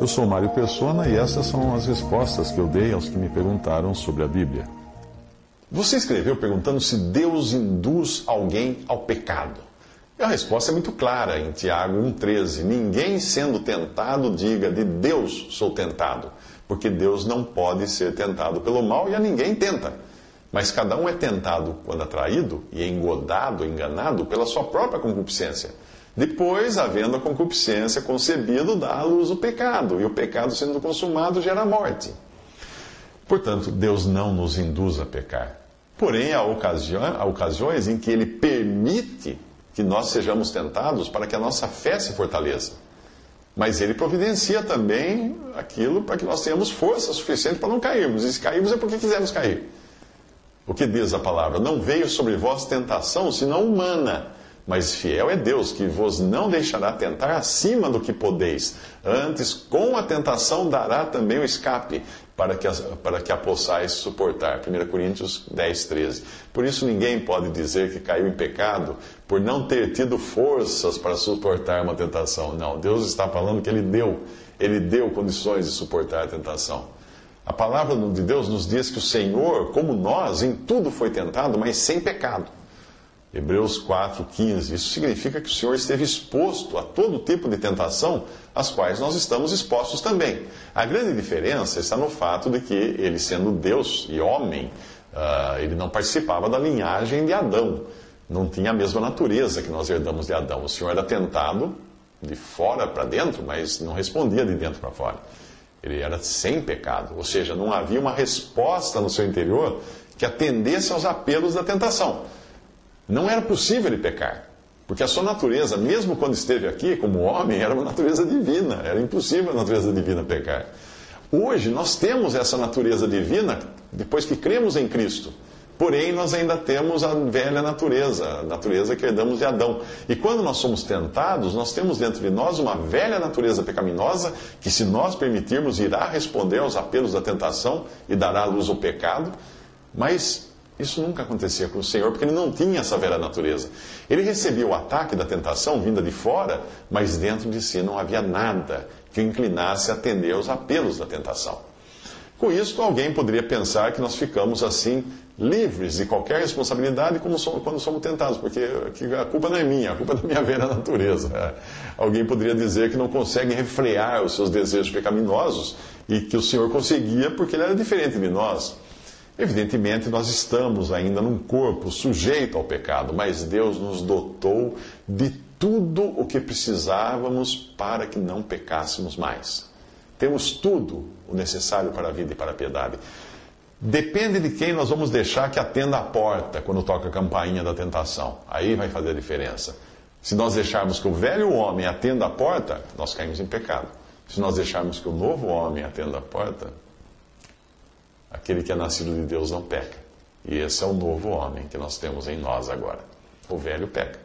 Eu sou Mário Persona e essas são as respostas que eu dei aos que me perguntaram sobre a Bíblia. Você escreveu perguntando se Deus induz alguém ao pecado. E a resposta é muito clara em Tiago 1,13. Ninguém sendo tentado diga de Deus sou tentado, porque Deus não pode ser tentado pelo mal e a ninguém tenta. Mas cada um é tentado quando atraído e engodado, enganado pela sua própria concupiscência. Depois, havendo a concupiscência concebido, dá à luz o pecado, e o pecado sendo consumado gera morte. Portanto, Deus não nos induz a pecar. Porém, há, há ocasiões em que Ele permite que nós sejamos tentados para que a nossa fé se fortaleça. Mas Ele providencia também aquilo para que nós tenhamos força suficiente para não cairmos. E se cairmos é porque quisemos cair. O que diz a palavra? Não veio sobre vós tentação, senão humana mas fiel é Deus, que vos não deixará tentar acima do que podeis. Antes, com a tentação, dará também o escape, para que, a, para que a possais suportar. 1 Coríntios 10, 13. Por isso, ninguém pode dizer que caiu em pecado por não ter tido forças para suportar uma tentação. Não, Deus está falando que Ele deu. Ele deu condições de suportar a tentação. A palavra de Deus nos diz que o Senhor, como nós, em tudo foi tentado, mas sem pecado. Hebreus 4,15. Isso significa que o Senhor esteve exposto a todo tipo de tentação, às quais nós estamos expostos também. A grande diferença está no fato de que ele, sendo Deus e homem, uh, ele não participava da linhagem de Adão. Não tinha a mesma natureza que nós herdamos de Adão. O Senhor era tentado de fora para dentro, mas não respondia de dentro para fora. Ele era sem pecado, ou seja, não havia uma resposta no seu interior que atendesse aos apelos da tentação. Não era possível ele pecar. Porque a sua natureza, mesmo quando esteve aqui como homem, era uma natureza divina. Era impossível a natureza divina pecar. Hoje nós temos essa natureza divina depois que cremos em Cristo. Porém, nós ainda temos a velha natureza, a natureza que herdamos de Adão. E quando nós somos tentados, nós temos dentro de nós uma velha natureza pecaminosa que, se nós permitirmos, irá responder aos apelos da tentação e dará à luz ao pecado. Mas isso nunca acontecia com o Senhor, porque ele não tinha essa velha natureza. Ele recebia o ataque da tentação vinda de fora, mas dentro de si não havia nada que o inclinasse a atender aos apelos da tentação. Com isso, alguém poderia pensar que nós ficamos assim livres de qualquer responsabilidade quando somos tentados, porque a culpa não é minha, a culpa é da minha velha natureza. Alguém poderia dizer que não consegue refrear os seus desejos pecaminosos e que o Senhor conseguia porque ele era diferente de nós. Evidentemente, nós estamos ainda num corpo sujeito ao pecado, mas Deus nos dotou de tudo o que precisávamos para que não pecássemos mais. Temos tudo o necessário para a vida e para a piedade. Depende de quem nós vamos deixar que atenda a porta quando toca a campainha da tentação. Aí vai fazer a diferença. Se nós deixarmos que o velho homem atenda a porta, nós caímos em pecado. Se nós deixarmos que o novo homem atenda a porta, Aquele que é nascido de Deus não peca. E esse é o novo homem que nós temos em nós agora. O velho peca.